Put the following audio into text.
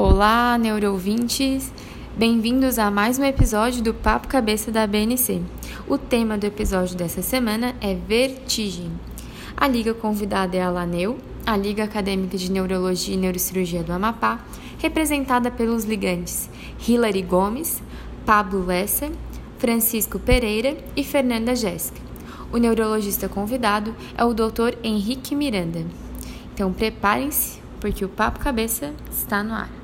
Olá, neurovintes! Bem-vindos a mais um episódio do Papo Cabeça da BNC. O tema do episódio dessa semana é vertigem. A liga convidada é a LANEU, a Liga Acadêmica de Neurologia e Neurocirurgia do Amapá, representada pelos ligantes Hilary Gomes, Pablo Lessa, Francisco Pereira e Fernanda Jéssica. O neurologista convidado é o Dr. Henrique Miranda. Então preparem-se, porque o Papo Cabeça está no ar.